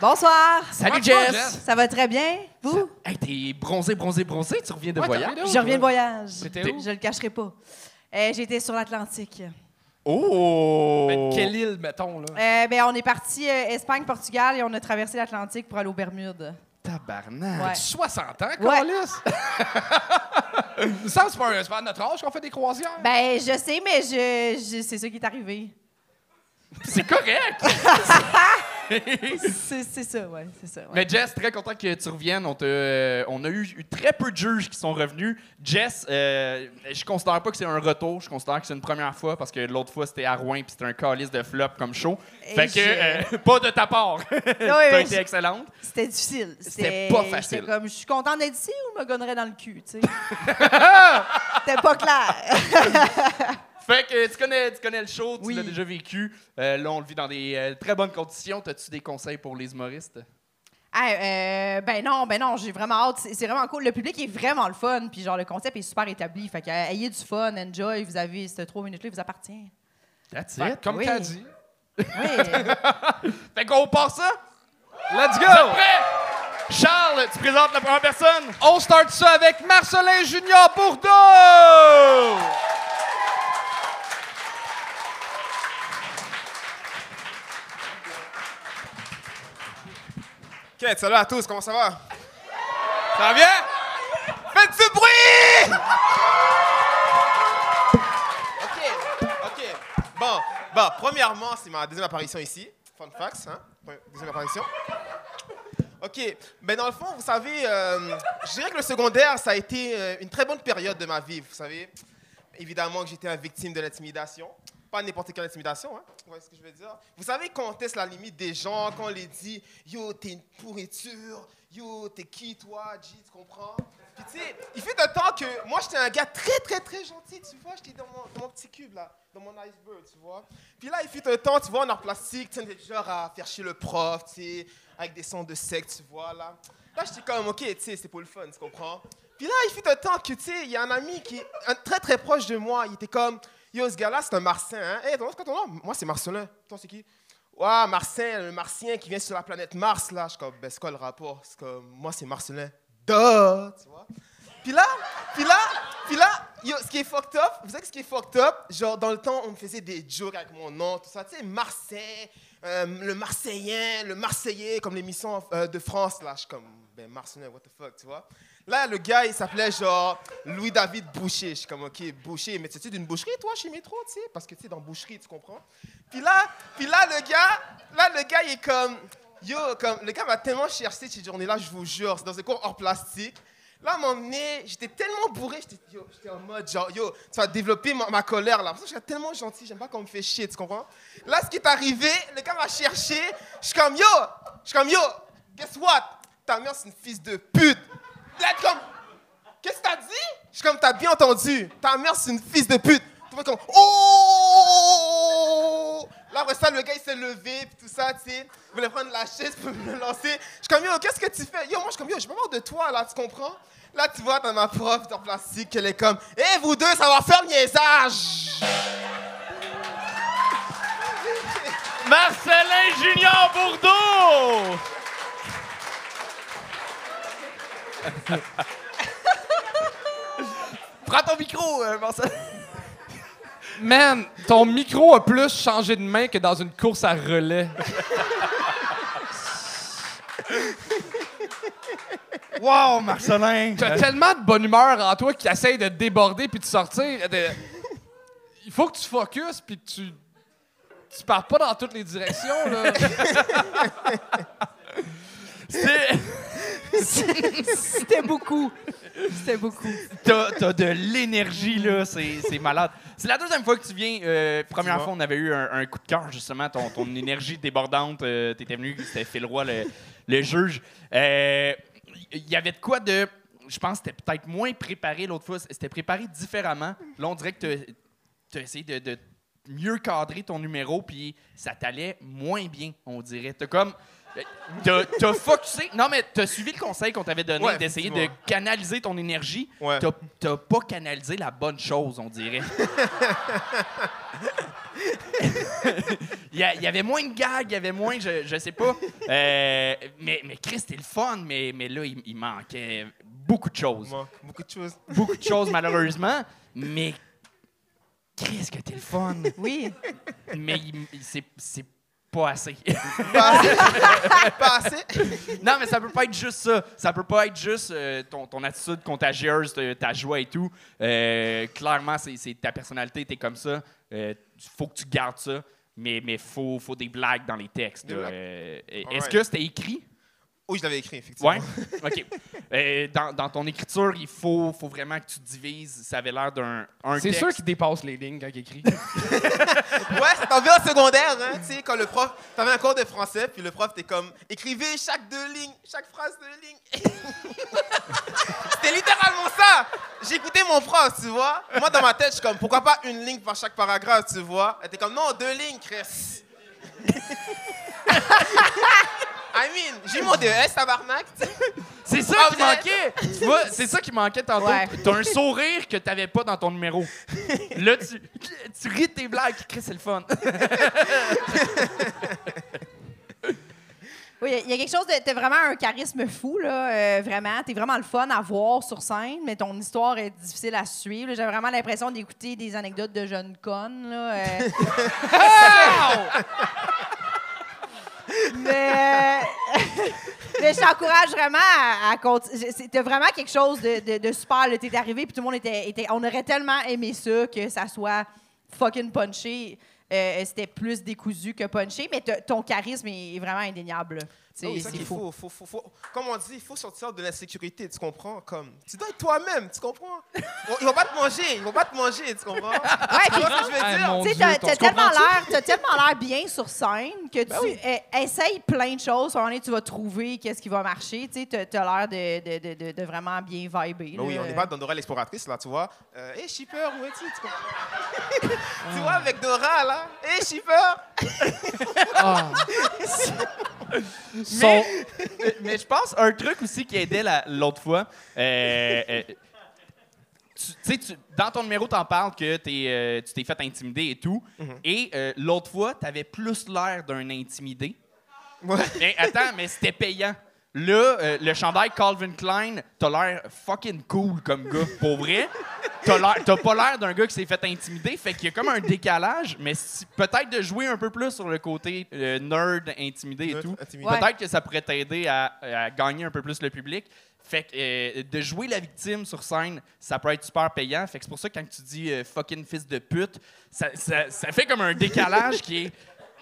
Bonsoir. Salut Jess! Jess? Ça va très bien? Vous? Hey, t'es bronzé, bronzé, bronzé, tu reviens de Ouais, voyage? Je reviens de voyage. T'étais où? Je le cacherai pas. Euh, J'étais sur l'Atlantique. Oh! Ben, quelle île, mettons, là? Euh, ben, on est parti euh, Espagne, Portugal et on a traversé l'Atlantique pour aller aux Bermudes. Tabarnak! Ouais. 60 ans. Carlis? Que c'est pas, pas à notre âge qu'on fait des croisières. Ben, je sais, mais je, je- c'est ça qui est arrivé. C'est correct! C'est ça, ouais, c'est ça. ouais. Mais Jess, très content que tu reviennes. On, te- euh, on a eu, eu très peu de juges qui sont revenus. Jess, euh, je considère pas que c'est un retour. Je considère que c'est une première fois parce que l'autre fois, c'était à Rouen puis c'était un calice de flop comme show. Et fait que, je- euh, pas de ta part. Oui, T'as été excellente. C'était difficile. C'était pas facile. comme, je suis contente d'être ici ou me gonnerais dans le cul, tu sais? C'était pas clair. Fait que tu connais, tu connais le show, tu Oui. l'as déjà vécu. Euh, là, on le vit dans des euh, très bonnes conditions. T'as-tu des conseils pour les humoristes? Ah, euh, ben non, ben non, j'ai vraiment hâte. C'est vraiment cool. Le public est vraiment le fun. Puis genre, le concept est super établi. Fait que, euh, ayez du fun, enjoy. Vous avez, ces trois minutes-là, vous appartient. That's Fait que, comme Oui. t'as dit. Oui. Fait qu'on part ça? Let's go! Prêt? Charles, tu présentes la première personne? On start ça avec Marcelin Junior Bourdeau! Salut à tous, comment ça va? Ça va bien? Faites ce bruit! Ok, ok. Bon, bon, premièrement, c'est ma deuxième apparition ici. Fun facts, hein? Deuxième apparition. Ok, ben dans le fond, vous savez, euh, je dirais que le secondaire, ça a été euh, une très bonne période de ma vie, vous savez. Évidemment que j'étais une victime de l'intimidation. Pas n'importe quelle intimidation, hein? Vous voyez ce que je veux dire? Vous savez quand on teste la limite des gens, quand on les dit « Yo, t'es une pourriture. Yo, t'es qui, toi, G, tu comprends? » Puis tu sais, il fait un temps que moi, j'étais un gars très, très, très gentil, tu vois? J'étais dans mon, dans mon petit cube, là, dans mon iceberg, tu vois? Puis là, il fait un temps, tu vois, en art plastique, tu sais, genre à faire chier le prof, tu sais, avec des sons de secte, tu vois, là. Là, j'étais comme, OK, tu sais, c'est pour le fun, tu comprends? Puis là, il fait un temps que, tu sais, il y a un ami qui est très, très proche de moi. Il était comme, yo, ce gars-là, c'est un Martien, hein? Hey, c'est quoi ton nom? Moi, c'est Marcelin. Toi, c'est qui? Ouais, Martien, le Martien qui vient sur la planète Mars, là. Je suis comme, ben, c'est quoi le rapport? C'est comme, moi, c'est Marcelin. Duh! Tu vois? Puis là, puis là, puis là, yo, ce qui est fucked up, vous savez ce qui est fucked up? Genre, dans le temps, on me faisait des jokes avec mon nom, tout ça. Tu sais, Marseille, euh, le Marseillais, le Marseillais, comme l'émission euh, de France, là. Je suis comme, ben, Marcelin, what the fuck, tu vois? Là, le gars, il s'appelait genre Louis-David Boucher. Je suis comme, OK, Boucher, mais tu sais d'une boucherie, toi, chez Métro, tu sais? Parce que, tu sais, dans boucherie, tu comprends? Puis là, puis là, le gars, là, le gars, il est comme, yo, comme, le gars m'a tellement cherché cette journée-là, je vous jure, c'est dans un cours hors plastique. Là, à un j'étais tellement bourré, j'étais en mode genre, yo, tu vas développer ma, ma colère là. Parce que j'étais tellement gentil, j'aime pas qu'on me fait chier, tu comprends? Là, ce qui est arrivé, le gars m'a cherché, je suis comme, yo, je suis comme, yo, guess what? Ta mère, c'est une fils de pute. Là, comme, qu'est-ce que t'as dit? Je suis comme, t'as bien entendu, ta mère, c'est une fils de pute. Tu vois comme, oh! Là, après ça, le gars, il s'est levé, puis tout ça, tu sais. Il voulait prendre la chaise pour me lancer. Je suis comme, yo, qu'est-ce que tu fais? Yo, moi, je suis comme, yo, j'ai pas marre de toi, là, tu comprends? Là, tu vois, dans ma prof en plastique, elle est comme, hé, vous deux, ça va faire niaisage! Marcelin Junior Bourdeau! Prends ton micro, euh, Marcelin. Man, ton micro a plus changé de main que dans une course à relais. Wow, Marcelin! T'as tellement de bonne humeur en toi qui essaye de te déborder puis de sortir. de- Il faut que tu focuses puis que tu. Tu pars pas dans toutes les directions, là. C'est- C'était beaucoup. C'était beaucoup. T'as t'as de l'énergie, là. C'est c'est malade. C'est la deuxième fois que tu viens. Euh, première fois, on avait eu un, un coup de cœur, justement. Ton, ton énergie débordante. euh, T'étais venu, c'était Phil Roy, le, le juge. Euh, Il y avait de quoi de. Je pense que c'était peut-être moins préparé l'autre fois. C'était préparé différemment. Là, on dirait que tu as essayé de, de mieux cadrer ton numéro, puis ça t'allait moins bien, on dirait. T'as comme. T'as t'as focusé. Non, mais t'as suivi le conseil qu'on t'avait donné Ouais, d'essayer de effectivement. canaliser ton énergie. Ouais. T'as t'as pas canalisé la bonne chose, on dirait. il, y a- il y avait moins de gags, il y avait moins, je, je sais pas. Euh, mais, mais Chris, c'était le fun, mais, mais là, il, il manquait beaucoup de choses. Moi, beaucoup de choses. Beaucoup de choses, malheureusement. Mais Chris, que t'es le fun. Oui. Mais il- il- c'est c'est pas assez. Pas assez? Pas assez? Non, mais ça peut pas être juste ça. Ça peut pas être juste euh, ton, ton attitude contagieuse, ta- ta joie et tout. Euh, clairement, c'est ta personnalité, t'es comme ça. Il faut que tu gardes ça. Mais il faut, faut des blagues dans les textes. Euh, Est-ce que c'était écrit? Oui, je l'avais écrit, effectivement. Ouais? OK. Euh, dans, dans ton écriture, il faut, faut vraiment que tu divises. Ça avait l'air d'un un C'est sûr qu'il dépasse les lignes quand il écrit. Ouais, ça t'en vient en secondaire, hein, tu sais, quand le prof, t'avais un cours de français, puis le prof, t'es comme, écrivez chaque deux lignes, chaque phrase deux lignes. C'était littéralement ça. J'écoutais mon prof, tu vois. Moi, dans ma tête, je suis comme, pourquoi pas une ligne par chaque paragraphe, tu vois. Elle était comme, non, deux lignes, Chris. I mean, j'ai mon DES, tabarnak, tu sais. C'est ça Ah, qui manquait. Tu vois, c'est ça qui manquait tantôt. Ouais. T'as un sourire que t'avais pas dans ton numéro. Là, tu, tu ris de tes blagues. Chris, c'est le fun. Oui, il y a quelque chose de. T'as vraiment un charisme fou, là. euh, vraiment. T'es vraiment le fun à voir sur scène, mais ton histoire est difficile à suivre. J'ai vraiment l'impression d'écouter des anecdotes de jeunes connes, là. euh. mais. je t'encourage vraiment à, continuer. C'était vraiment quelque chose de, de, super. T'es arrivé, puis tout le monde était, On aurait tellement aimé ça que ça soit fucking punché. Euh, C'était plus décousu que punché, mais ton charisme est vraiment indéniable. C'est ça fou. faut, faut, faut, faut- Comme on dit, il faut sortir de l'insécurité, tu comprends? Comme, tu dois être toi-même, tu comprends? Ils vont pas te manger, ils vont pas te manger, tu comprends? Ouais, Tu puis- vois ce que je veux dire? Tu tu tellement l'air, t'as tellement l'air bien sur scène que Ben tu oui. eh, essayes plein de choses. À un moment donné, tu vas trouver qu'est-ce qui va marcher. Tu sais, t'as- t'as l'air de, de, de, de, de vraiment bien vibrer. Ben oui, on n'est pas dans Dora l'exploratrice, là, tu vois. Euh, hey, shipper, où es-tu? Tu, comprends? tu vois, avec Dora, là. Hey, shipper! Ah. Son- Mais, mais je pense un truc aussi qui aidait la- l'autre fois. euh, euh, tu tu sais, tu- dans ton numéro, t'en parles que t'es, euh, tu t'es fait intimider et tout. Et euh, l'autre fois, t'avais plus l'air d'un intimidé. Ouais. Mais attends, mais c'était payant. Là, euh, le chandail Calvin Klein, t'as l'air fucking cool comme gars. Pour vrai, t'as l'air- t'as pas l'air d'un gars qui s'est fait intimider. Fait qu'il y a comme un décalage, mais si- peut-être de jouer un peu plus sur le côté euh, nerd, intimidé et Nerd, tout. Ouais. Peut-être que ça pourrait t'aider à, à gagner un peu plus le public. Fait que euh, de jouer la victime sur scène, ça peut être super payant. Fait que c'est pour ça que quand tu dis euh, fucking fils de pute, ça, ça- ça fait comme un décalage qui est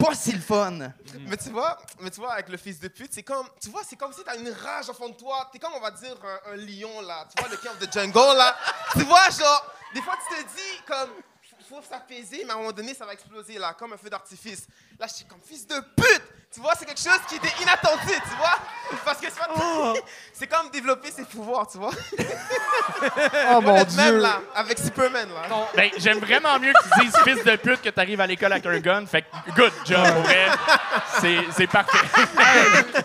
pas si le fun. Mais tu vois, mais tu vois, avec le fils de pute, c'est comme, tu vois, c'est comme si t'as une rage au fond de toi. T'es comme, on va dire, un, lion, là. Tu vois, le of the Jungle, là. tu vois, genre, des fois, tu te dis, comme, faut s'apaiser, mais à un moment donné, ça va exploser, là, comme un feu d'artifice. Là, je suis comme, fils de pute! Tu vois, c'est quelque chose qui était inattendu, tu vois? Parce que c'est pas- c'est comme développer ses pouvoirs, tu vois? Oh mon Être même, Dieu. là, avec Superman, là. Ben, j'aime vraiment mieux que tu dises fils de pute que t'arrives à l'école avec un gun. Fait que good job, pour vrai. C'est, c'est parfait.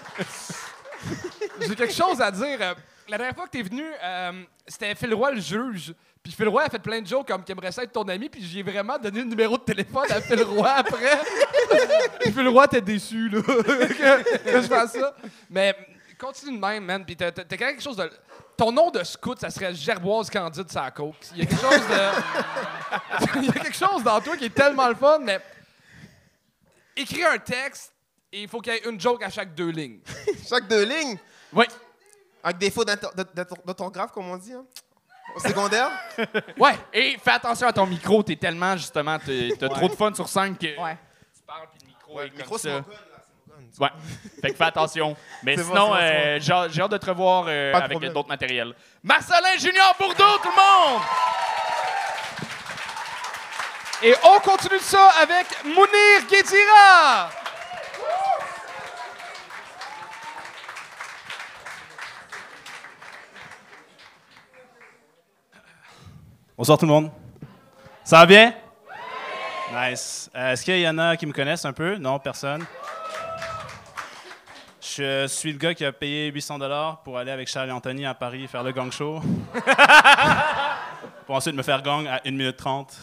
J'ai quelque chose à dire. Euh, La dernière fois que t'es venu, euh, c'était Phil Roy le juge. Puis Phil Roy a fait plein de jokes comme qu'il aimerait ça être ton ami. Puis j'ai vraiment donné le numéro de téléphone à Phil Roy après. puis Phil Roy t'es déçu là, que, que je fasse ça. Mais continue de même, man. Puis t'as, quelque chose de. Ton nom de scout, ça serait Gerboise Candide sa coke. Il y a quelque chose de. Il y a quelque chose dans toi qui est tellement le fun, mais. Écris un texte et il faut qu'il y ait une joke à chaque deux lignes. Chaque deux lignes, Oui. avec des fautes d'orthographe, comme on dit, hein? Au secondaire? Ouais. Et fais attention à ton micro. T'es tellement, justement, t'as trop de fun sur scène que Ouais. tu parles puis le micro Ouais, est le comme micro, ça. Ouais. Fait que fais attention. Mais sinon, euh, j'ai j'ai hâte de te revoir euh, avec d'autres matériels. Marcelin Junior Bourdeau, tout le monde! Et on continue ça avec Mounir Guédira. Bonsoir tout le monde. Ça va bien? Nice. Euh, Est-ce qu'il y en a qui me connaissent un peu? Non, personne? Je suis le gars qui a payé 800 dollars pour aller avec Charles et Anthony à Paris faire le gang show. pour ensuite me faire gang à 1 minute 30.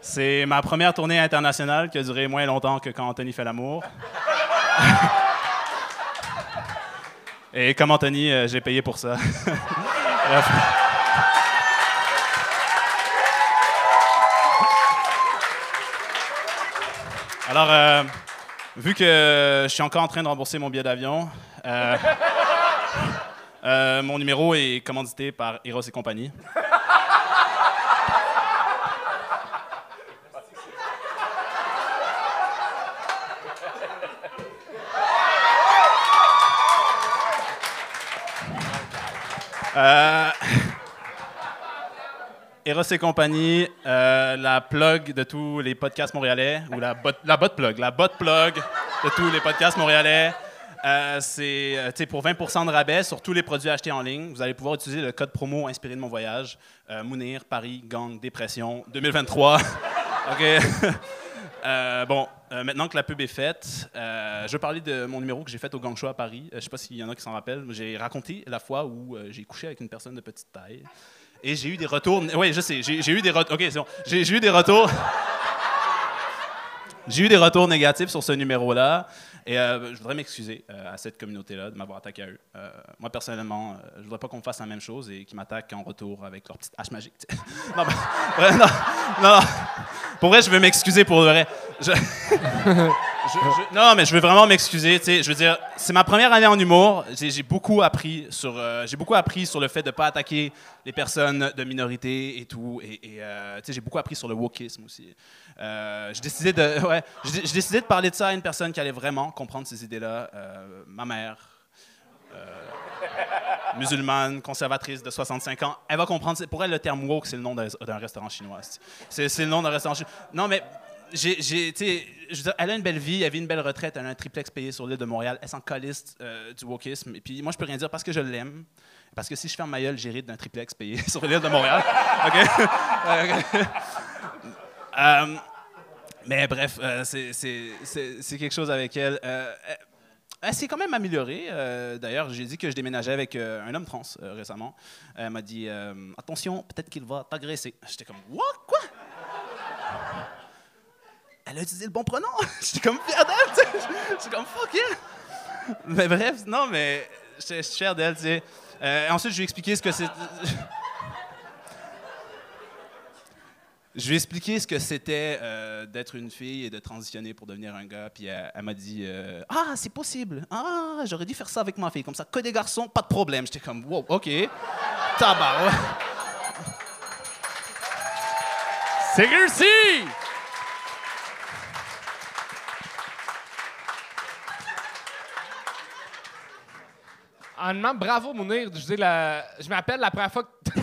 C'est ma première tournée internationale qui a duré moins longtemps que quand Anthony fait l'amour. Et comme Anthony, euh, j'ai payé pour ça. Alors, euh, vu que je suis encore en train de rembourser mon billet d'avion, euh, euh, mon numéro est commandité par Eros et compagnie. Eros et compagnie, euh, la plug de tous les podcasts montréalais, ou la bot, plug, la bot plug de tous les podcasts montréalais. Euh, c'est euh, pour 20% de rabais sur tous les produits achetés en ligne. Vous allez pouvoir utiliser le code promo inspiré de mon voyage. Mounir, Paris, Gang, Dépression, 2023. OK. Bon, maintenant que la pub est faite, je veux parler de mon numéro que j'ai fait au Gang Show à Paris. Je ne sais pas s'il y en a qui s'en rappellent. J'ai raconté la fois où j'ai couché avec une personne de petite taille. Et j'ai eu des retours. Oui, je sais. J'ai eu des retours. OK, c'est bon. J'ai eu des retours. J'ai eu des retours négatifs sur ce numéro-là. Et euh, je voudrais m'excuser euh, à cette communauté-là de m'avoir attaqué à eux. Euh, moi, personnellement, je voudrais pas qu'on fasse la même chose et qu'ils m'attaquent en retour avec leur petite hache magique. non, non, non. Pour vrai, je veux m'excuser pour vrai. non, mais je veux vraiment m'excuser. Je veux dire, c'est ma première année en humour. J'ai beaucoup appris sur, euh, j'ai beaucoup appris sur le fait de ne pas attaquer les personnes de minorité et tout. Et, et, euh, j'ai beaucoup appris sur le wokisme aussi. Euh, j'ai décidé de, ouais, j'ai décidé de parler de ça à une personne qui allait vraiment comprendre ces idées-là. Euh, ma mère. musulmane, conservatrice de 65 ans, elle va comprendre. Pour elle, le terme woke, c'est le nom d'un restaurant chinois. C'est le nom d'un restaurant chinois. Non, mais j'ai, elle a une belle vie, elle vit une belle retraite, elle a un triplex payé sur l'île de Montréal, elle s'en caliste euh, du wokisme. Et puis moi, je peux rien dire parce que je l'aime. Parce que si je ferme ma gueule, j'hérite d'un triplex payé sur l'île de Montréal. Euh, mais bref, euh, c'est- quelque chose avec elle. Euh, elle- s'est quand même améliorée. D'ailleurs, j'ai dit que je déménageais avec un homme trans récemment. Elle m'a dit Attention, peut-être qu'il va t'agresser. J'étais comme What? Elle a utilisé le bon pronom. J'étais comme fier d'elle. J'étais comme Fuck yeah. Mais bref, non, mais j'étais fier d'elle. tu sais. Euh, ensuite, je lui ai expliqué ce que c'est. Je lui ai expliqué ce que c'était euh, d'être une fille et de transitionner pour devenir un gars. Puis elle, elle m'a dit euh, Ah, c'est possible. Ah, j'aurais dû faire ça avec ma fille. Comme ça, que des garçons, pas de problème. J'étais comme Wow, OK. Tabac. C'est réussi! Honnêtement, bravo Mounir. Je, dis la... je m'appelle la première fois que.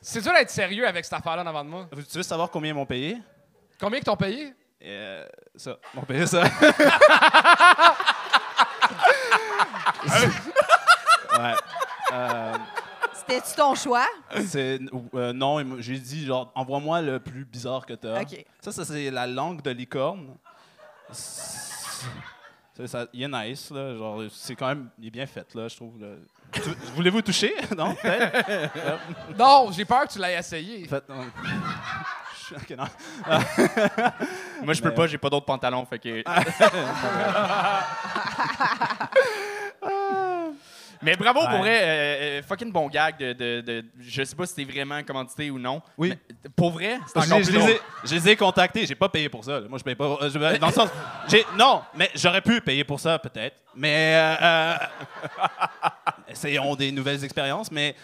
C'est dur d'être sérieux avec cette affaire-là devant de moi. Tu veux savoir combien ils m'ont payé? Combien ils t'ont payé? Euh, Ça. Ils m'ont payé ça. ouais. Euh, C'était-tu ton choix? c'est, euh, non, j'ai dit, genre, envoie-moi le plus bizarre que t'as. OK. Ça, ça c'est la langue de licorne. C'est- ça- il est nice, là. Genre, c'est quand même, il est bien fait, là, je trouve. là. Voulez-vous toucher? Non, peut-être? Non, j'ai peur que tu l'aies essayé. Faites- non. Ok, non. Moi, je peux Mais- pas, j'ai pas d'autres pantalons. Fait que... Mais bravo Ouais. pour vrai, euh, euh, fucking bon gag de, de, de- je sais pas si c'était vraiment commandité ou non. Oui. mais pour vrai, c'est encore plus je les ai, je les ai contactés, j'ai pas payé pour ça. là. Moi, je paye pas. euh, je- dans le sens, non, mais j'aurais pu payer pour ça peut-être. Mais euh, essayons des nouvelles expériences. Mais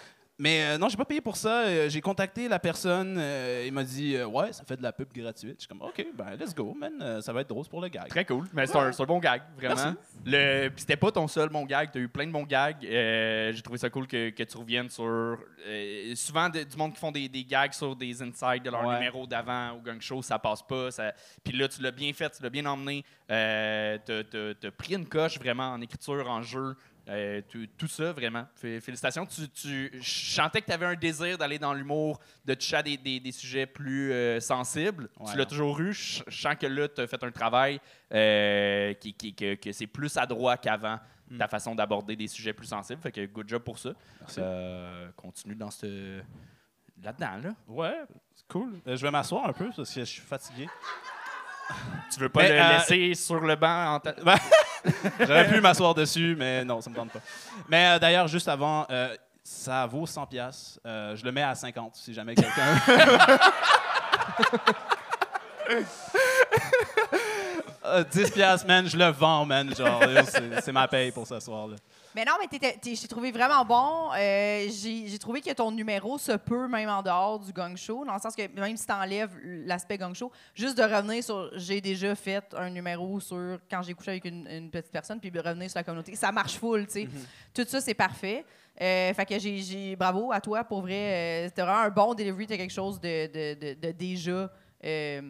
mais euh, non, j'ai pas payé pour ça. Euh, J'ai contacté la personne. euh, il m'a dit euh, ouais, ça fait de la pub gratuite. Je suis comme ok, ben let's go, man. Euh, ça va être drôle pour le gag. Très cool. Mais c'est un, bon gag, vraiment. Le, puis c'était pas ton seul bon gag. Tu as eu plein de bons gags. Euh, J'ai trouvé ça cool que, que tu reviennes sur. euh, souvent, de- du monde qui font des, des gags sur des insides de leur Ouais. numéro d'avant au gang show, ça passe pas. Ça... Puis là, tu l'as bien fait, tu l'as bien emmené. Euh, t'as- T'as t'as pris une coche vraiment en écriture, en jeu. Euh, tout, tout ça, vraiment. Fé- Félicitations. Tu, tu, je sentais que tu avais un désir d'aller dans l'humour, de toucher à des, des- des sujets plus euh, sensibles. Ouais. Tu l'as toujours eu. Je, je sens que là, tu as fait un travail euh, qui, qui- que, que c'est plus adroit qu'avant, Mm. ta façon d'aborder des sujets plus sensibles. Fait que good job pour ça. Continue dans ce. Là-dedans, là. Ouais, c'est cool. Je vais m'asseoir un peu parce que je suis fatigué. Tu veux pas Mais, le laisser sur le banc en ta- J'aurais pu m'asseoir dessus, mais non, ça me tente pas. Mais euh, d'ailleurs, juste avant, euh, ça vaut 100 pièces. je le mets à 50 si jamais quelqu'un. Euh, 10 pièces, man, je le vends, man. Genre, euh, c'est ma paye pour ce soir-là. Mais non, mais t'es- j'ai trouvé vraiment bon. Euh, j'ai trouvé que ton numéro se peut même en dehors du gang show, dans le sens que même si t'enlèves l'aspect gang show, juste de revenir sur j'ai déjà fait un numéro sur quand j'ai couché avec une, une petite personne, puis de revenir sur la communauté, ça marche full, tu sais. Tout ça, c'est parfait. Euh, fait que j'ai- j'ai bravo à toi pour vrai. Euh, C'était vraiment un bon delivery, t'as quelque chose de, de, de, de déjà euh,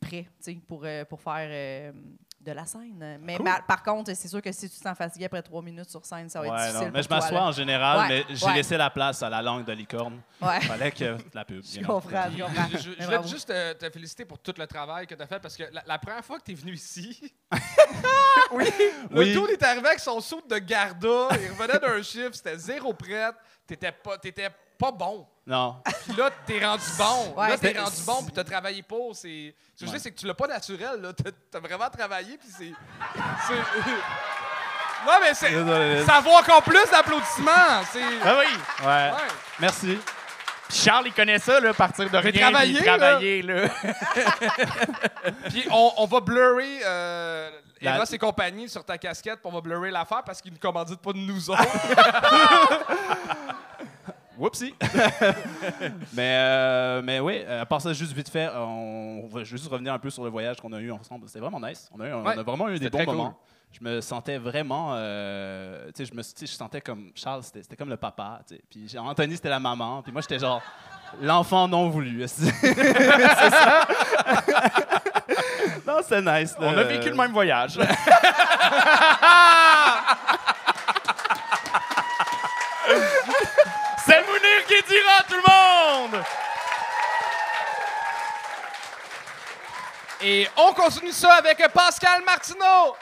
prêt, tu sais, pour, euh, pour faire euh, de la scène. Mais Cool. par, par contre, c'est sûr que si tu t'en fatigues après trois minutes sur scène, ça va être Ouais, difficile. non, mais pour je m'assois en général, Ouais, mais j'ai ouais. laissé la place à la langue de licorne. Ouais. Fallait que la pub. Je comprends, je comprends. Je, je Mais voulais juste te, te féliciter pour tout le travail que tu as fait parce que la, la première fois que tu es venu ici, oui, le Oui. tour est arrivé avec son saut de Garda, il revenait d'un chiffre, c'était zéro prête, t'étais pas, t'étais pas bon. Non. Puis là, t'es rendu bon. Ouais, là, t'es rendu bon, puis t'as travaillé pour. C'est... Ce que je Ouais. dis, c'est que tu l'as pas naturel, là. T'as, t'as vraiment travaillé, puis c'est... c'est... non, mais c'est... Ça vaut encore plus d'applaudissements. C'est... Ah oui! Ouais. Ouais. Merci. Charles, il connaît ça, là, partir de rien. puis travailler, là. Puis on, on va blurrer euh, La- Eros et compagnie sur ta casquette, puis on va blurrer l'affaire parce qu'ils ne commanditent pas de nous autres. Whoopsie. mais, euh, mais oui, euh, à part ça, juste vite fait, on va juste revenir un peu sur le voyage qu'on a eu ensemble. C'était vraiment nice. On a, eu- on Ouais, a vraiment eu des bons cool. moments. Je me sentais vraiment. euh, tu sais, je me je sentais comme. Charles, c'était comme le papa. Puis Anthony, c'était la maman. Puis moi, j'étais genre. L'enfant non voulu. c'est ça. non, c'était nice. là. On a vécu le même voyage. Et on continue ça avec Pascal Martineau.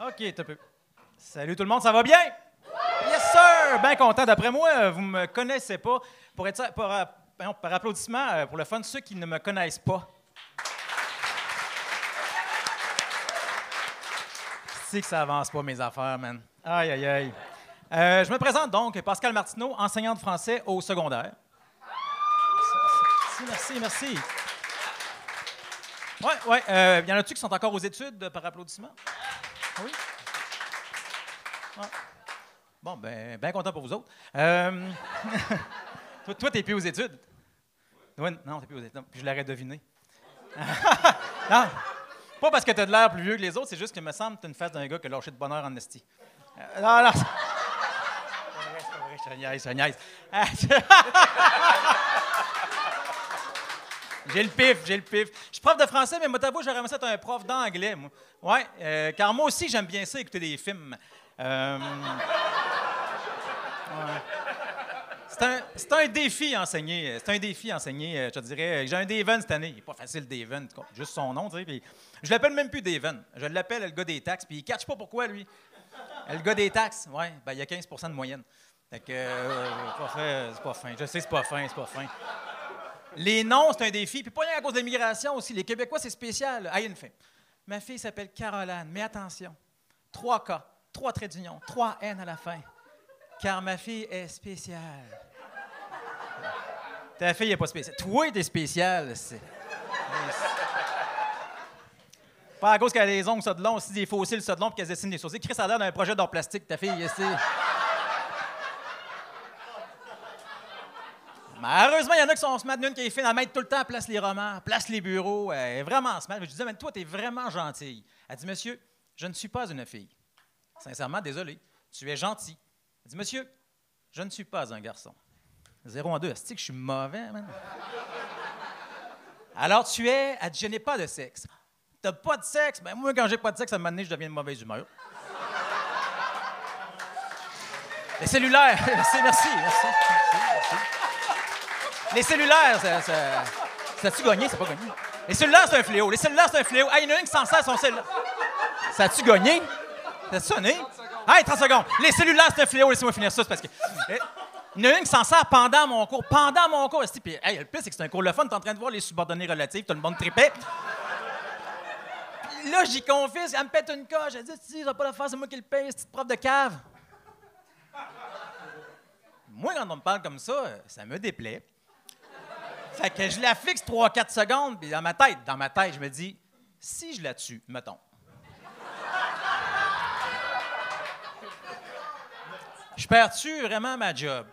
OK. Salut tout le monde, ça va bien? Yes, sir! Bien content. D'après moi, vous me connaissez pas. Pour être par, euh, par applaudissement, euh, pour le fun, ceux qui ne me connaissent pas. C'est que ça avance pas, mes affaires, man. Aïe, aïe, aïe. Euh, je me présente donc, Pascal Martineau, enseignant de français au secondaire. Merci, merci, merci. Ouais, ouais. euh, y en a-tu qui sont encore aux études par applaudissement? Oui. Bon, ben, bien content pour vous autres. Euh, toi, t'es plus aux études. Oui, non, t'es plus aux études. Je l'aurais deviné. non, pas parce que t'as de l'air plus vieux que les autres, c'est juste que me semble t'as une face d'un gars qui a lâché de bonheur en esti. Euh, non, non. C'est vrai, c'est vrai, je J'ai le pif, j'ai le pif. Je suis prof de français, mais moi, t'avoue, j'aurais aimé ça être un prof d'anglais, moi. Ouais, euh, car moi aussi, j'aime bien ça, écouter des films. Euh. C'est un, défi enseigner. C'est un défi enseigner, euh, je te dirais. J'ai un Daven cette année. Il n'est pas facile, Daven. Juste son nom, tu sais. puis Je l'appelle même plus Daven. Je l'appelle le gars des taxes. Puis il ne catch pas pourquoi, lui. Le gars des taxes, ouais, ben, il y a 15% de moyenne. Fait que, euh, c'est pas fin. Je sais, c'est pas fin, c'est pas fin. Les noms, c'est un défi. Puis pas rien à cause de l'immigration aussi. Les Québécois, c'est spécial. Ah, il y a une fin. Ma fille s'appelle Caroline, mais attention. Trois K, trois traits d'union, trois N à la fin. Car ma fille est spéciale. Ta fille n'est pas spéciale. Toi, t'es spécial. C'est... Pas à cause qu'elle a des ongles ça de long, aussi des fossiles ça de long, puis qu'elle dessine des sourcils. Chris, a l'air d'un projet d'or plastique, ta fille. C'est... Mais heureusement, il y en a qui sont smart. Une qui est fine à mettre tout le temps, place les romans, place les bureaux. Elle est vraiment smart. Je lui disais, mais toi, tu es vraiment gentille. Elle dit, monsieur, je ne suis pas une fille. Sincèrement, désolé. Tu es gentil. Elle dit, monsieur, je ne suis pas un garçon. 0 en 2. Est-ce que je suis mauvais, man? Alors tu es, je n'ai pas de sexe. T'as pas de sexe? Ben moi, quand j'ai pas de sexe, à un moment donné, je deviens de mauvaise humeur. Les cellulaires, merci, merci, merci. merci. Les cellulaires, ça, ça, ça a-tu gagné? C'est pas gagné. Les cellulaires, c'est un fléau. Les cellulaires, c'est un fléau. Ah, il y en a un qui s'en sert son cellulaire. Ça a-tu gagné? Ça a sonné? Hey, 30 secondes. Les cellulaires, c'est un fléau. Laissez-moi finir ça, c'est parce que. Il y en a un qui s'en sert pendant mon cours. Pendant mon cours. esti, Puis, hey, le pire, c'est que c'est un cours le fun. T'es en train de voir les subordonnées relatives. Tout le monde tripait. Là, j'y confie. Elle me pète une coche. Elle dit Si, ça pas la faire, c'est moi qui le paye, cette prof de cave. Moi, quand on me parle comme ça, ça me déplaît. Fait que je la fixe 3-4 secondes, puis dans ma tête, dans ma tête, je me dis, si je la tue, mettons. Je perds-tu vraiment ma job?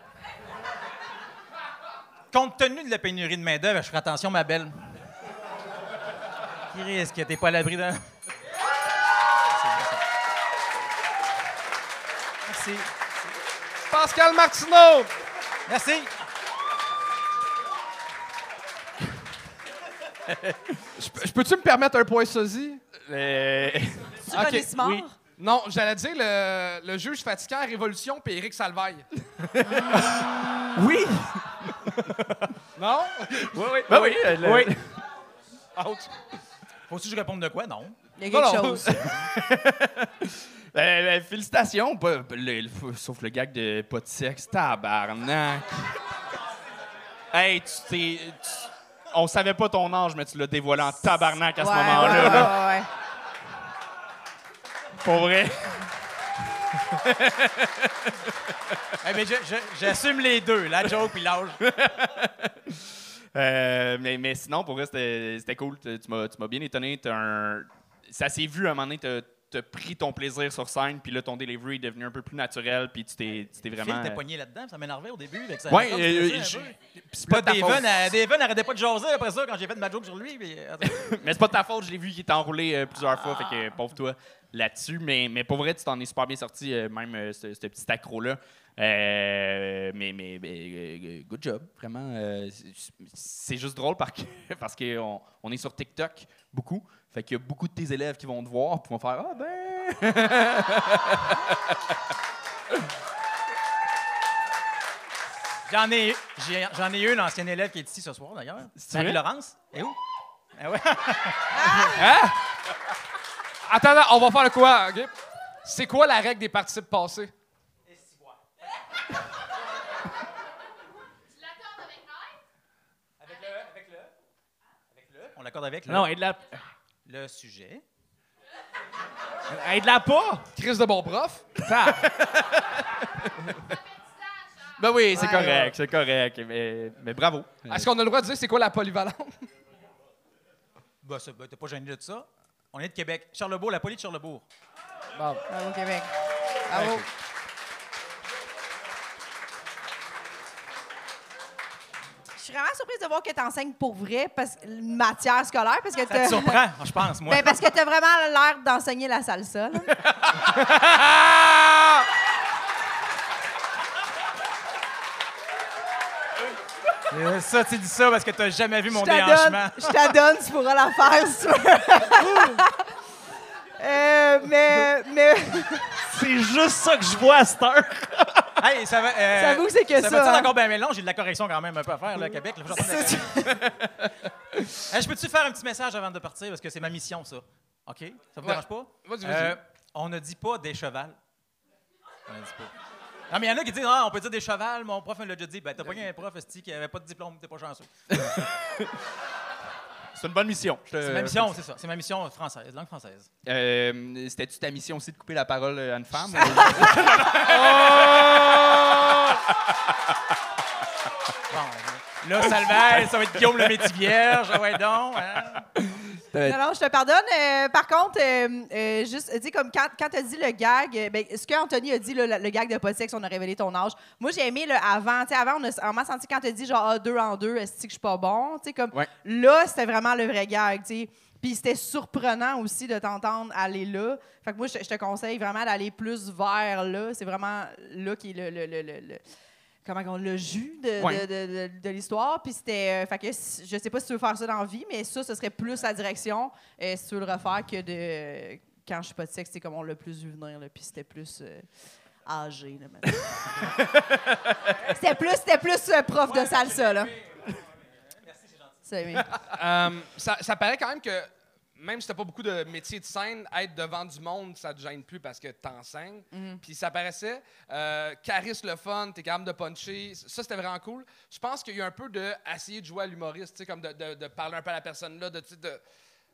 Compte tenu de la pénurie de main-d'œuvre, je ferai attention, ma belle. Qui risque? T'es pas à l'abri d'un. Merci. Pascal Martineau! Merci. Je peux-tu me permettre un point sosie? Euh, Tu Ok, René Simard? oui. Non, j'allais dire le, le juge fatigant à Révolution puis Éric Salvaille. oui! Non? Oui, oui. Ben oui, Oui. Faut-tu que je réponde de quoi? Non. Il y a quelque non. chose. Euh, euh, félicitations, pas- le- le- sauf le gag de pas de sexe, tabarnak. hey, tu t'es. On savait pas ton âge, mais tu l'as dévoilé en tabarnak à ce moment-là. ouais, ouais, ouais. Pour vrai. Je- je- j'assume les deux, la joke puis l'âge. Euh, mais, mais sinon, pour vrai, c'était cool. Tu tu m'as tu m'as bien étonné. T'as un- Ça s'est vu à un moment donné, t'as as pris ton plaisir sur scène, puis là, ton delivery est devenu un peu plus naturel, puis tu t'es tu t'es vraiment. Phil, t'es pogné là-dedans, ça m'énervait au début. ça Ouais, euh, c'est pas ta faute. Daven, euh, Daven arrêtait pas de jaser après ça quand j'ai fait ma joke sur lui. puis, euh, Mais c'est pas de ta faute, je l'ai vu qu'il était enroulé plusieurs fois, fait que pauvre toi là-dessus. Mais, mais pour vrai, tu t'en es super bien sorti, euh, même euh, ce, ce petit accro-là. Euh, mais, mais, mais, good job, vraiment. euh, c'est- juste drôle parce que- parce qu'on on est sur TikTok beaucoup. Fait qu'il y a beaucoup de tes élèves qui vont te voir et vont faire Ah ben! J'en ai, j'en ai eu, l'ancien élève qui est ici ce soir, d'ailleurs. Marie-Laurence. Et où? Ah ouais. Attends, attends, on va faire le quoi, OK? C'est quoi la règle des participes passés? Avec le, avec le, avec le. On l'accorde avec le. Non, aide-la Le sujet. aide-la pas! Chris de bon prof? Ben oui, c'est Ouais, correct, c'est correct. Mais, mais bravo. Est-ce qu'on a le droit de dire c'est quoi la polyvalente? Bah, ça, bah, t'es pas gêné de ça? On est de Québec. Charlebourg, la poly de Charlebourg. Bon. Bravo, Québec. Bravo. Je suis vraiment surprise de voir que tu enseignes pour vrai parce, une matière scolaire parce que Ça te t'as- surprend, je pense, moi. Ben, parce que tu as vraiment l'air d'enseigner la salsa. Là. ça, tu dis ça parce que t'as jamais vu mon Je t'adonne, déhanchement. je t'adonne, tu pourras la faire si tu veux. Euh, mais, mais C'est juste ça que je vois à cette heure. Hey, ça va. Euh, c'est que ça. ça, va hein. encore bien mais long. J'ai de la correction quand même un peu à faire, là, à Québec. là. Je. Hey, peux-tu faire un petit message avant de partir? Parce que c'est ma mission, ça. OK? Ça vous Ouais. dérange pas? Vas-y, Euh, on ne dit pas des chevals. On ne dit pas. Non, mais il y en a qui disent, ah, on peut dire des chevals. Mon prof me l'a déjà dit. Ben, t'as pas un prof qui avait pas de diplôme, t'es pas chanceux. C'est une bonne mission. Te- C'est ma mission, c'est ça. C'est ma mission française, langue française. Euh, C'était-tu ta mission aussi de couper la parole à une femme? Bon, là, Salvaire, ça va être Guillaume le métier vierge. Ouais, donc. hein. Non, non, je te pardonne. Euh, par contre, euh, euh, juste, comme quand, quand tu as dit le gag, euh, ben, ce qu'Anthony a dit, le, le gag de pas de sexe, on a révélé ton âge. Moi, j'ai aimé le avant. Avant, on m'a senti quand tu as dit genre, ah, deux en deux, est-ce que je suis pas bon? Comme, Ouais. là, c'était vraiment le vrai gag. Puis c'était surprenant aussi de t'entendre aller là. Fait que moi, je, je te conseille vraiment d'aller plus vers là. C'est vraiment là qui est le, le- le- comment on l'a jus de, Ouais. de, de- de- de l'histoire. Puis c'était. euh, fait que si- je sais pas si tu veux faire ça dans la vie, mais ça, ce serait plus la direction euh, si tu veux le refaire que de. Quand je suis pas de sexe, c'est comme on l'a plus vu venir, là, puis c'était plus. euh, âgé, là, maintenant. c'était plus, c'était plus euh, prof de salsa, là. C'est bien. Euh, ça, ça paraît quand même que même si t'as pas beaucoup de métier de scène, être devant du monde, ça te gêne plus parce que t'enseignes. Puis ça paraissait. Euh, Caris le fun, t'es capable de puncher. Ça, c'était vraiment cool. Je pense qu'il y a un peu de essayer de jouer à l'humoriste, tu sais, comme de, de- de parler un peu à la personne là, de, de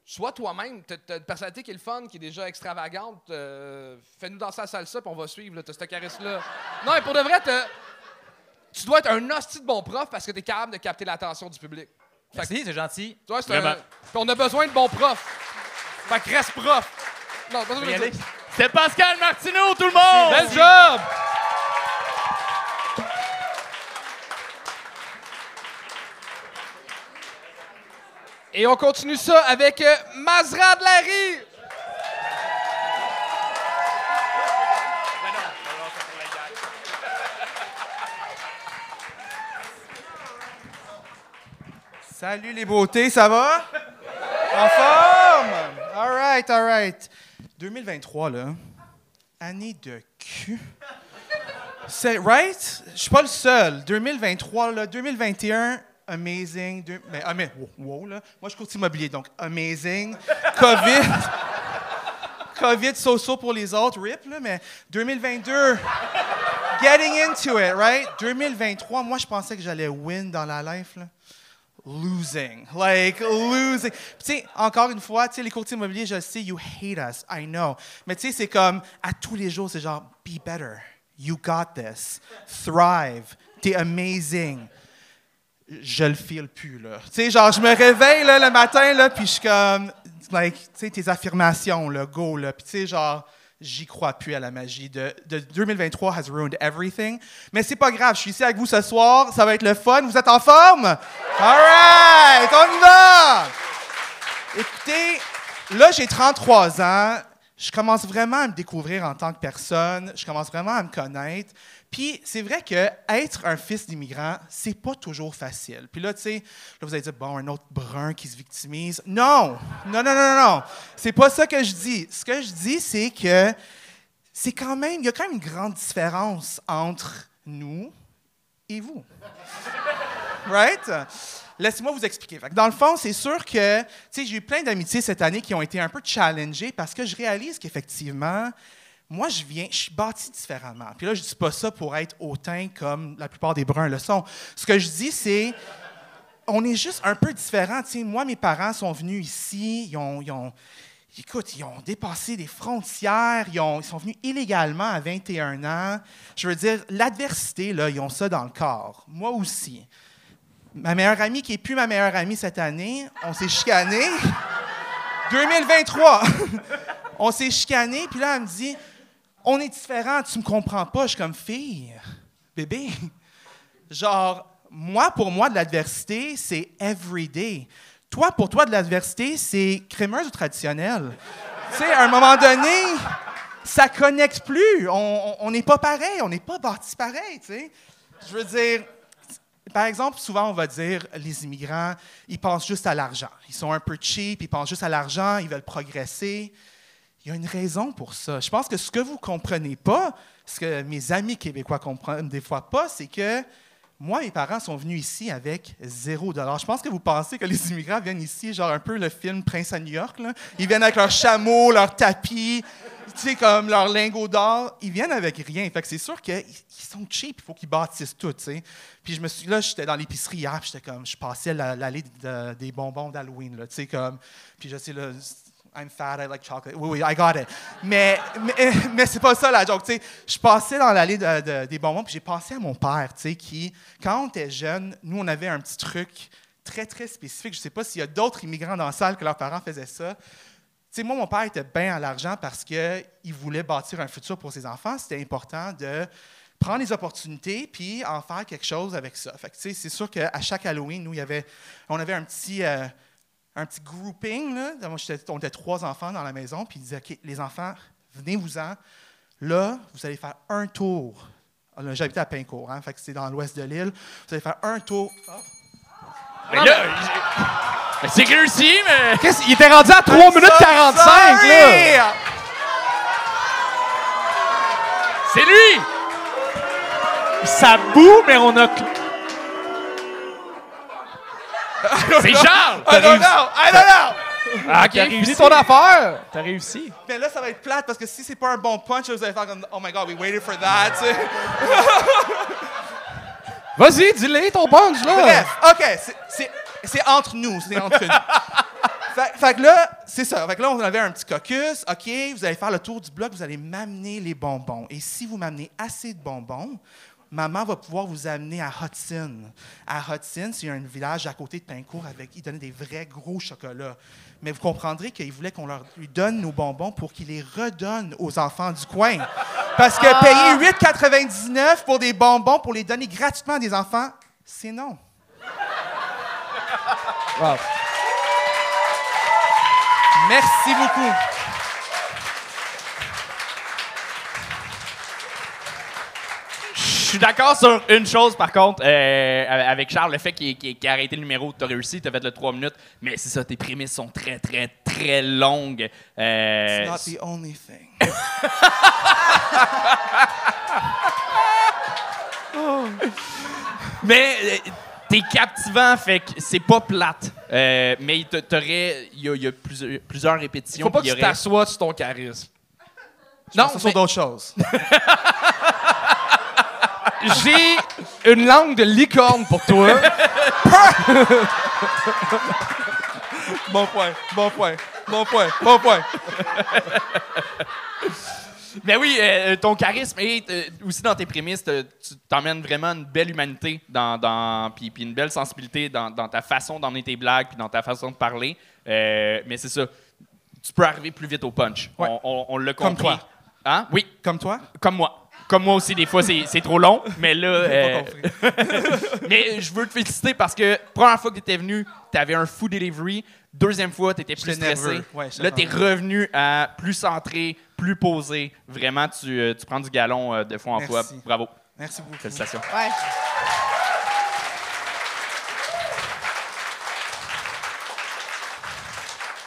Sois toi-même. T'as une personnalité qui est le fun, qui est déjà extravagante. euh, Fais-nous danser la salsa, puis on va suivre. T'as cette caresse-là. Non, mais pour de vrai, tu dois être un hostie de bon prof parce que t'es capable de capter l'attention du public. Merci, c'est gentil. toi, c'est un... Vraiment. On a besoin de bons profs. Fait que reste prof. Non, pas ça que je veux dire. C'est Pascal Martineau, tout le monde! Bel job! Et on continue ça avec euh, Mazra de Larry. Salut les beautés, ça va? En forme? All right, all right. 2023, là, année de cul. C'est, right? Je suis pas le seul. 2023, là, 2021, amazing. Mais, ah, mais, wow, wow, là. Moi, je cours immobilier, donc amazing. COVID. COVID, so-so pour les autres, rip, là, mais 2022, getting into it, right? 2023, moi, je pensais que j'allais win dans la life, là losing. Like, losing. Tu sais, encore une fois, tu sais, les courtiers immobiliers, je sais, you hate us, I know. Mais tu sais, c'est comme, à tous les jours, c'est genre, be better. You got this. Thrive. T'es amazing. Je le feel plus, là. Tu sais, genre, je me réveille, là, le matin, là, puis je suis comme, like, tu sais, tes affirmations, là, go, là. Puis tu sais, genre, j'y crois plus à la magie de, de 2023 has ruined everything. Mais c'est pas grave, je suis ici avec vous ce soir, ça va être le fun. Vous êtes en forme? All right, on y va! Écoutez, là, j'ai 33 ans. Je commence vraiment à me découvrir en tant que personne. Je commence vraiment à me connaître. Puis, c'est vrai que être un fils d'immigrant, c'est pas toujours facile. Puis là, tu sais, là, vous allez dire, bon, un autre brun qui se victimise. Non! Non, non, non, non, non. C'est pas ça que je dis. Ce que je dis, c'est que c'est quand même, il y a quand même une grande différence entre nous et vous. Right? Laissez-moi vous expliquer. Dans le fond, c'est sûr que j'ai eu plein d'amitiés cette année qui ont été un peu challengées parce que je réalise qu'effectivement, moi, je viens, je suis bâti différemment. Puis là, je dis pas ça pour être hautain comme la plupart des bruns le sont. Ce que je dis, c'est on est juste un peu différents. Tu sais, moi, mes parents sont venus ici, ils ont, écoute, ils ont dépassé des frontières, ils, ont- ils sont venus illégalement à 21 ans. Je veux dire, l'adversité, là, ils ont ça dans le corps. Moi aussi. Ma meilleure amie, qui est plus ma meilleure amie cette année, on s'est chicané. 2023. on s'est chicané, puis là, elle me dit On est différents, tu me comprends pas. Je suis comme fille, bébé. Genre, moi, pour moi, de l'adversité, c'est everyday. Toi, pour toi, de l'adversité, c'est crémeuse ou traditionnelle? tu sais, à un moment donné, ça connecte plus. On- n'est pas pareil, on n'est pas bâti pareil, tu sais. Je veux dire, par exemple, souvent, on va dire les immigrants, ils pensent juste à l'argent. Ils sont un peu cheap, ils pensent juste à l'argent, ils veulent progresser. Il y a une raison pour ça. Je pense que ce que vous ne comprenez pas, ce que mes amis québécois comprennent des fois pas, c'est que moi, mes parents sont venus ici avec zéro dollar. Je pense que vous pensez que les immigrants viennent ici, genre un peu le film Prince à New York. Ils viennent avec leur chameau, leur tapis, tu sais, comme leur lingot d'or. Ils viennent avec rien. Fait que c'est sûr qu'ils ils sont cheap. Il faut qu'ils bâtissent tout. Puis je me suis, là, j'étais dans l'épicerie hier, j'étais comme, je passais la- l'allée de- des bonbons d'Halloween, tu sais, comme. Puis je sais, là, I'm fat, I like chocolate. Oui, oui, I got it. Mais, mais, mais c'est pas ça la joke. tu sais. Je passais dans l'allée de- de- des bonbons, puis j'ai pensé à mon père, qui, quand on était jeune, nous, on avait un petit truc très, très spécifique. Je sais pas s'il y a d'autres immigrants dans la salle que leurs parents faisaient ça. Tu sais, moi, mon père était bien à l'argent parce qu'il voulait bâtir un futur pour ses enfants. C'était important de prendre les opportunités puis en faire quelque chose avec ça. Fait c'est sûr qu'à chaque Halloween, nous, y avait, on avait un petit, euh, un petit grouping. Là. Moi, j'étais- on était trois enfants dans la maison, puis il disait OK, les enfants, venez-vous-en. Là, vous allez faire un tour là, J'habitais à Pincourt, hein, fait que c'est dans l'ouest de l'île. Vous allez faire un tour. Mais là, mais c'est réussi, mais. Qu'est-ce- Il était rendu à 3 minutes 45, là! C'est lui! Ça boue, mais on a. C'est Charles! I don't know! I don't know! Ah, OK, T'as finis réussi. ton affaire! T'as réussi. Mais là, ça va être plate parce que si c'est pas un bon punch, vous allez faire comme Oh my god, we waited for that. tu sais. Vas-y, dis-le ton punch, là! Bref, OK, c'est- c'est- c'est entre nous, c'est entre nous. Fait, fait que là, c'est ça. Fait que là, on avait un petit caucus. OK, vous allez faire le tour du bloc, vous allez m'amener les bonbons. Et si vous m'amenez assez de bonbons, maman va pouvoir vous amener à Hudson. À Hudson, c'est un village à côté de Pincourt avec, ils donnaient des vrais gros chocolats. Mais vous comprendrez qu'ils voulaient qu'on leur lui donne nos bonbons pour qu'ils les redonnent aux enfants du coin. Parce que payer 8,99 pour des bonbons pour les donner gratuitement à des enfants, c'est non. Wow. Merci beaucoup. Suis d'accord sur une chose, par contre, euh, avec Charles, le fait qu'il qu'il- qu'il a arrêté le numéro, t'as réussi, t'as fait le 3 minutes, mais c'est ça, tes prémices sont très, très, très longues. Euh, It's not the only thing. mais euh, t'es captivant, fait que c'est pas plate. Euh, mais t'a- t'aurais, il y a, y a plusieurs, plusieurs répétitions. Faut pas que tu y aurait- t'assoies sur ton charisme. Non, Non, sur mais- d'autres choses. J'ai une langue de licorne pour toi. Bon point, bon point, bon point, bon point. Mais oui, euh, ton charisme et euh, aussi dans tes prémices, te- tu t'emmènes vraiment une belle humanité dans, dans puis, puis une belle sensibilité dans, dans ta façon d'emmener tes blagues puis dans ta façon de parler. Euh, mais c'est ça, tu peux arriver plus vite au punch. Ouais. On, on- on l'a Comme toi. Hein? Oui, Comme toi? comme moi. Comme moi aussi, des fois, c'est trop long, mais là... euh, compris. mais je veux te féliciter parce que première fois que tu étais venu, tu avais un fou delivery. Deuxième fois, tu étais plus stressé. Ouais, là, tu es revenu à plus centré, plus posé. Vraiment, tu, euh, tu prends du galon euh, de fois en fois. Merci. Bravo. Merci beaucoup. Félicitations. Ouais.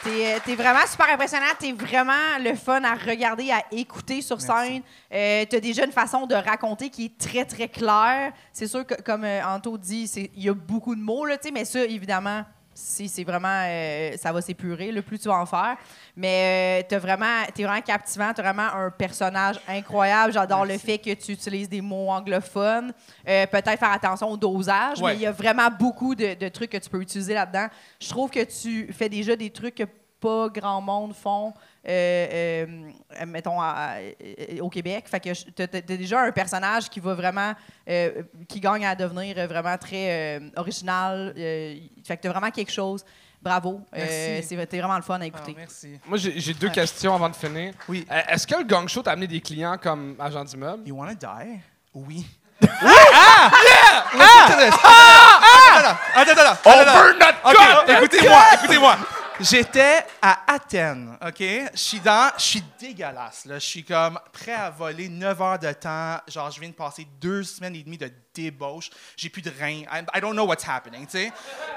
T'es, euh, t'es vraiment super impressionnant. T'es vraiment le fun à regarder, à écouter sur scène. Euh, t'as déjà une façon de raconter qui est très, très claire. C'est sûr que, comme euh, Anto dit, c'est- il y a beaucoup de mots, là, mais ça, évidemment, si c'est vraiment... euh, ça va s'épurer, le plus tu vas en faire. Mais euh, t'as vraiment, t'es vraiment captivant. T'as vraiment un personnage incroyable. J'adore le fait que tu utilises des mots anglophones. Euh, Peut-être faire attention au dosage, Ouais. mais il y a vraiment beaucoup de, de trucs que tu peux utiliser là-dedans. Je trouve que tu fais déjà des trucs que pas grand monde font, euh, euh, mettons, à- à- au Québec. Fait que tu as, déjà un personnage qui va vraiment, euh, qui gagne à devenir vraiment très euh, original. euh, fait que tu as vraiment quelque chose. Bravo. Euh, t'es vraiment le fun à Ah, écouter. merci. Moi, j'ai deux questions avant de finir. Oui. Euh, Est-ce que le gang show t'a amené des clients comme agent d'immeuble? You wanna die? Oui. ah! Yeah! Listen to this. Attends, attends, attends. On burn notre OK, code! écoutez-moi, écoutez-moi. J'étais à Athènes, OK? Je suis dans... Je suis dégueulasse, là. Je suis comme prêt à voler 9 heures de temps. Genre, je viens de passer deux semaines et demie de débauche. J'ai plus de reins. I, I don't know what's happening, tu sais?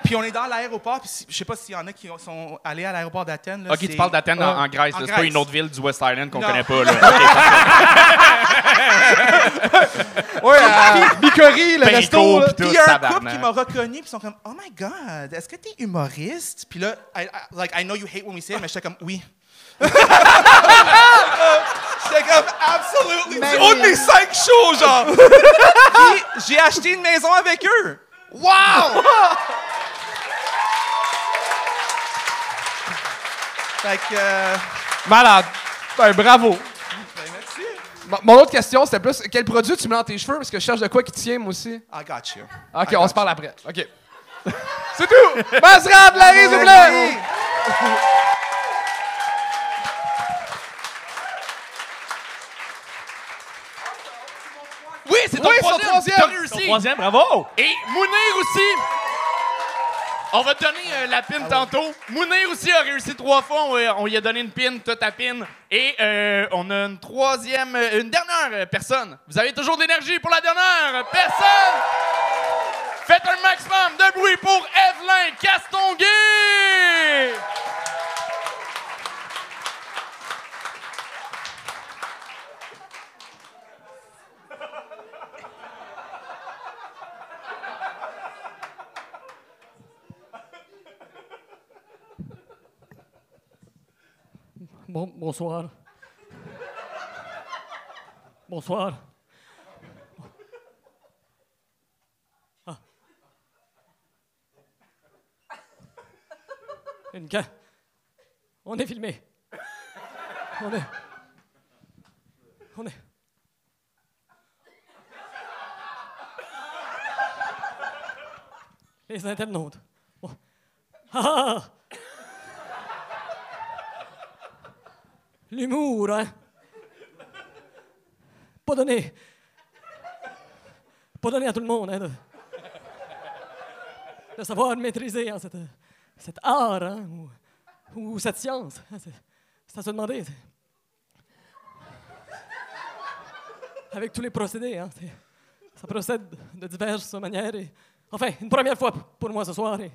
Puis on est dans l'aéroport, puis si- je sais pas s'il y en a qui sont allés à l'aéroport d'Athènes. OK, tu parles d'Athènes en, Ah, en Grèce. C'est pas une autre ville du West Island qu'on connaît pas. Là. OK. Ouais, Bicory, le resto. là. pis il y a un couple qui m'a reconnu, puis ils sont comme, Oh my God, est-ce que t'es humoriste? Puis là, I, I- like, I know you hate when we say it, mais j'étais comme, oui. j'étais comme, de mes cinq shows, genre. Puis j'ai acheté une maison avec eux. Wow! fait que, euh, Malade. Ben, bravo. ben, merci. Mon- Mon autre question, c'était plus quel produit tu mets dans tes cheveux? Parce que je cherche de quoi qui tient, moi aussi. I got you. OK, I on se parle après. OK. C'est tout! Masrad, Larry, s'il vous plaît! C'est ton Oui, troisième. troisième. T'as Ton réussi. troisième, bravo! Et Mounir aussi. On va te donner euh, la pin tantôt. Mounir aussi a réussi trois fois. On, on lui a donné une pin, toi ta pin. Et euh, on a une troisième, euh, une dernière euh, personne. Vous avez toujours de l'énergie pour la dernière personne? Faites un maximum de bruit pour Evelyn Castonguay! Bon, bonsoir. Bonsoir. Ah. Une On est filmé. On est. On est. Les internautes. Bon. Ah! L'humour, hein? Pas donné. Pas donné à tout le monde, hein? De, savoir maîtriser hein, cette, cet art, hein? Ou, cette science. hein, C'est se demander. Avec tous les procédés, hein? Ça procède de diverses manières. Et, enfin, une première fois pour moi ce soir. Et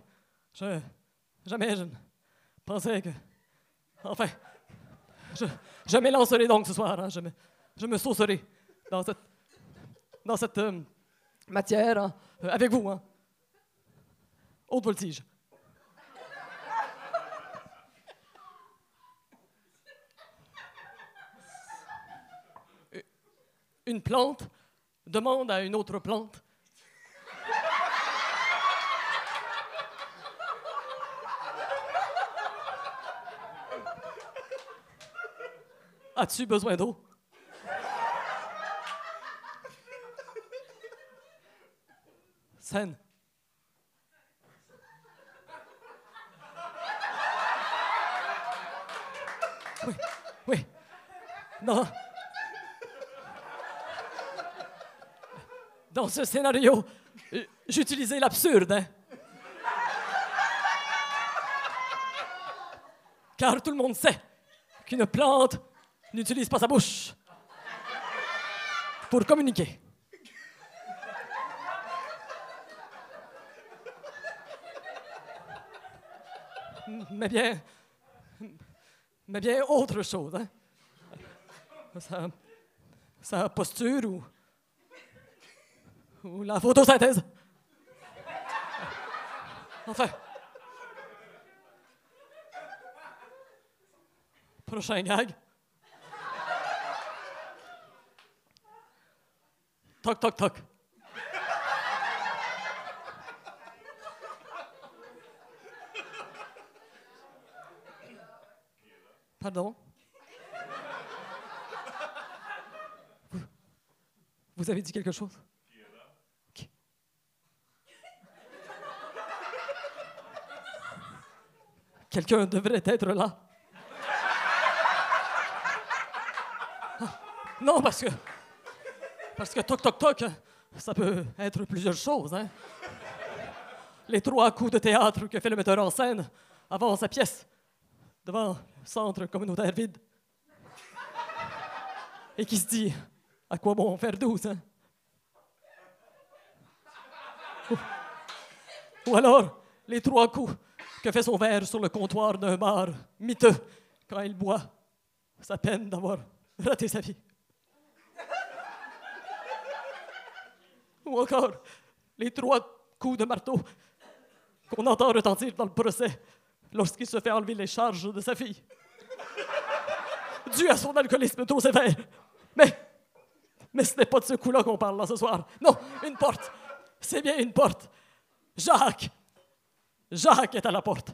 je, jamais je ne pensais que. Enfin. Je, m'élancerai donc ce soir. hein, Je, me, saucerai dans cette, dans cette euh, matière hein, euh, avec vous. Hein. Haute voltige. Euh, Une plante demande à une autre plante. As-tu besoin d'eau? Scène. Oui, oui. Non. Dans ce scénario, j'utilisais l'absurde. hein. Car tout le monde sait qu'une plante n'utilise pas sa bouche pour communiquer. Mais bien, mais bien autre chose. Hein? Sa, posture ou, ou la photosynthèse. Enfin. Prochain gag. Toc, toc, toc. Pardon? Vous, avez dit quelque chose? Quelqu'un devrait être là. Ah, Non, parce que. Parce que toc toc toc, ça peut être plusieurs choses. Hein? Les trois coups de théâtre que fait le metteur en scène avant sa pièce, devant le centre communautaire vide. Et qui se dit à quoi bon faire douze, hein? Ou, alors les trois coups que fait son verre sur le comptoir d'un bar miteux quand il boit sa peine d'avoir raté sa vie. Ou encore les trois coups de marteau qu'on entend retentir dans le procès lorsqu'il se fait enlever les charges de sa fille. Dû à son alcoolisme trop sévère. Mais, mais ce n'est pas de ce coup-là qu'on parle là ce soir. Non, une porte. C'est bien une porte. Jacques. Jacques est à la porte.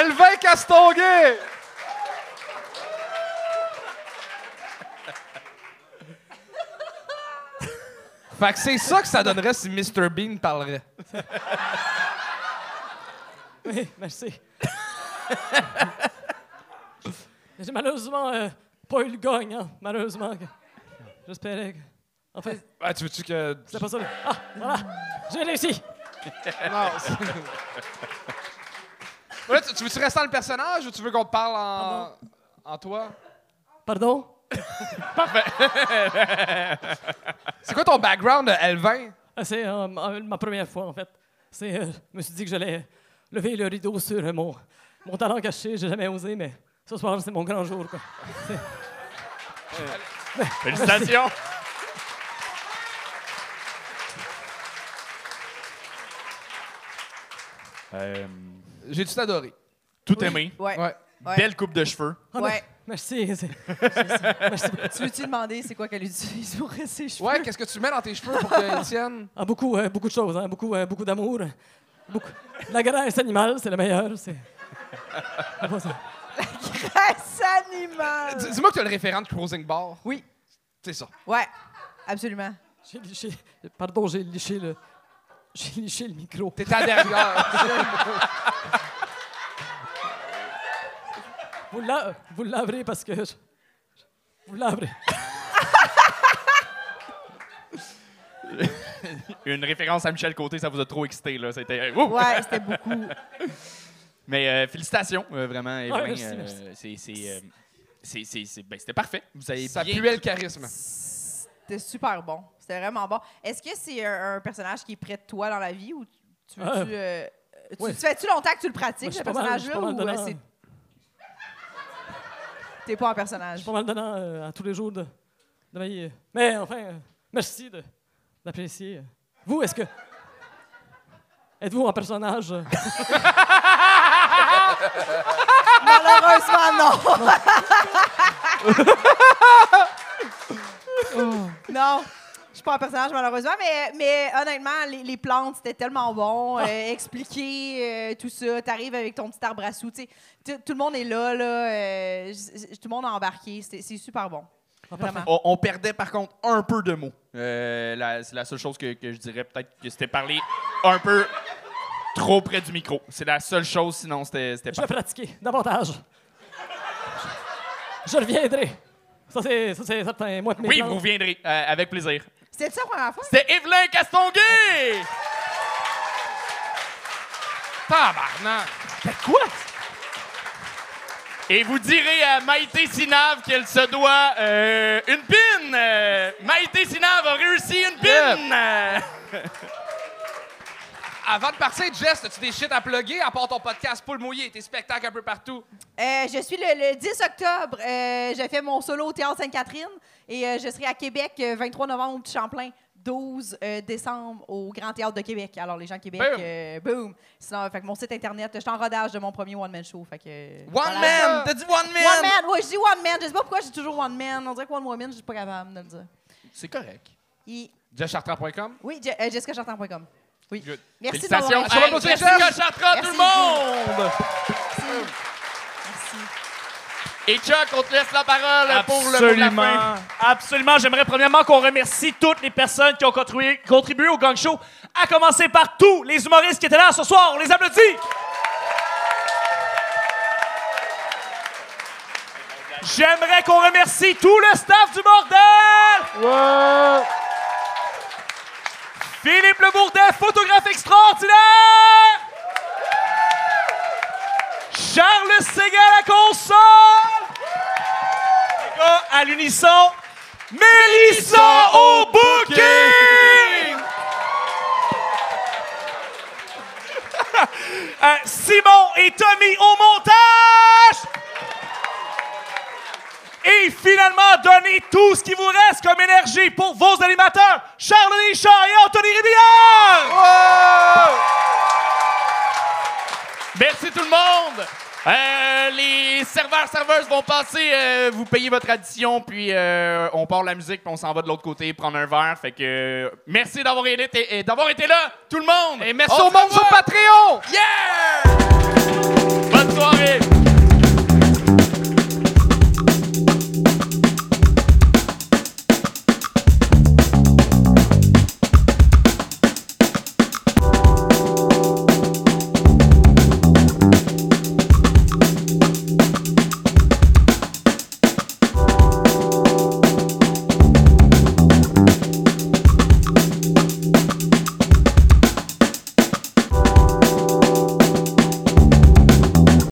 Elvin Castonguay! fait que c'est ça que ça donnerait si Mr. Bean parlerait. Oui, merci. J'ai malheureusement euh, pas eu le gagne, hein, malheureusement. J'espérais que. En fait, Ah, tu veux-tu que. c'est pas ça. Ah, voilà! J'ai réussi! Non. Ouais, tu, tu veux-tu rester dans le personnage ou tu veux qu'on te parle en. en toi? Pardon? C'est quoi ton background de L20? Ah, C'est euh, ma, ma première fois, en fait. C'est, euh, je me suis dit que j'allais lever le rideau sur euh, mon, mon talent caché. J'ai jamais osé, mais ce soir, c'est mon grand jour. Quoi. Félicitations. Euh, J'ai tout adoré? tout aimé. Ouais. Ouais. Ouais. Belle coupe de cheveux. Ah, Ouais. Merci. c'est- Merci beaucoup. Tu veux-tu demander c'est quoi qu'elle utilise pour ses cheveux? Ouais, qu'est-ce que tu mets dans tes cheveux pour qu'ils tiennent? Ah, beaucoup, euh, beaucoup de choses, hein, beaucoup, euh, beaucoup d'amour. Beaucoup. La graisse animale, c'est le meilleur. C'est. C'est pas ça. Graisse animale! Dis- Dis-moi que tu as le référent de Cruising Bar. Oui. C'est ça. Ouais, absolument. J'ai liché. Pardon, j'ai liché le. J'ai liché le micro. T'étais à derrière. Vous, la- vous laverez parce que. je- Vous laverez. Une référence à Michel Côté, ça vous a trop excité. Là. C'était, Ouh! Ouais, c'était beaucoup. Mais euh, félicitations, euh, vraiment, Evelyn. euh, merci. c'est, c'est, euh, c'est- c'est- c'est- ben, c'était parfait. Vous avez Ça bien... puait le charisme. C'était super bon. C'était vraiment bon. Est-ce que c'est un, un personnage qui est près de toi dans la vie ou tu, tu veux-tu. Ah. euh, tu Ouais. tu fais-tu longtemps que tu le pratiques, ce personnage-là, ou euh, c'est. T'es pas un personnage? Je suis pas mal euh, à tous les jours de, de ma vie. Mais enfin, euh, merci de- d'apprécier. Vous, est-ce que. Êtes-vous un personnage? Malheureusement, non. non. Suis pas un personnage, malheureusement, mais, mais honnêtement, les, les plantes, c'était tellement bon. Euh, expliquer euh, tout ça. T'arrives avec ton petit arbre à sous. tu sais, Tout le monde est là. là euh, tout le monde a embarqué. C'est super bon. Vraiment. On, on perdait par contre un peu de mots. Euh, c'est la seule chose que, que je dirais peut-être que c'était parler un peu trop près du micro. C'est la seule chose, sinon c'était, c'était Je vais pratiquer davantage. Je reviendrai. Ça, c'est certain. Moi, mes Oui, vous reviendrez euh, avec plaisir. C'était ça la première fois? C'était Evelyn Castonguay! Tabarnak! Quoi? Et vous direz à Maïté Sinave qu'elle se doit euh, une pin. Euh, Maïté Sinave a réussi une pin. Euh, Avant de partir, Jess, as-tu des shit à plugger à part ton podcast Poule mouillé, tes spectacles un peu partout? Euh, je suis le, le 10 octobre. euh, j'ai fait mon solo au Théâtre Sainte-Catherine et euh, je serai à Québec euh, 23 novembre au Petit Champlain, 12 euh, décembre au Grand Théâtre de Québec. Alors, les gens de Québec, Boom. euh, boom. Sinon, fait que mon site internet, je suis en rodage de mon premier one-man show. Fait que, euh, One voilà. man! T'as dit one man! One man! Oui, je dis one man. Je sais pas pourquoi je dis toujours one man. On dirait que one woman, je suis pas capable de le dire. C'est correct. Et- JessChartrand.com? oui, Je- euh, jessicachartrand.com. Oui. Good. Merci Félicitations. d'avoir Jessica Jess. Chartrand, tout Merci le monde! Merci. Et Chuck, on te laisse la parole pour le mot de la fin. Absolument. Absolument. J'aimerais premièrement qu'on remercie toutes les personnes qui ont contribué, contribué au Gang Show, à commencer par tous les humoristes qui étaient là ce soir. On les applaudit. J'aimerais qu'on remercie tout le staff du bordel. Philippe Le Bourdet, photographe extraordinaire. Charles Ségal à console. Les gars, à l'unisson, Mélissa au booking! Euh, Simon et Tommy au montage! Et finalement, donnez tout ce qui vous reste comme énergie pour vos animateurs, Charles Deschamps et Anthony Rivière! Merci tout le monde. Euh, les serveurs serveuses vont passer, euh, vous payez votre addition, puis euh, on part la musique, puis on s'en va de l'autre côté prendre un verre. Fait que merci d'avoir été, et d'avoir été là, tout le monde. Et merci On au monde sur. Patreon! Yeah! Bonne soirée.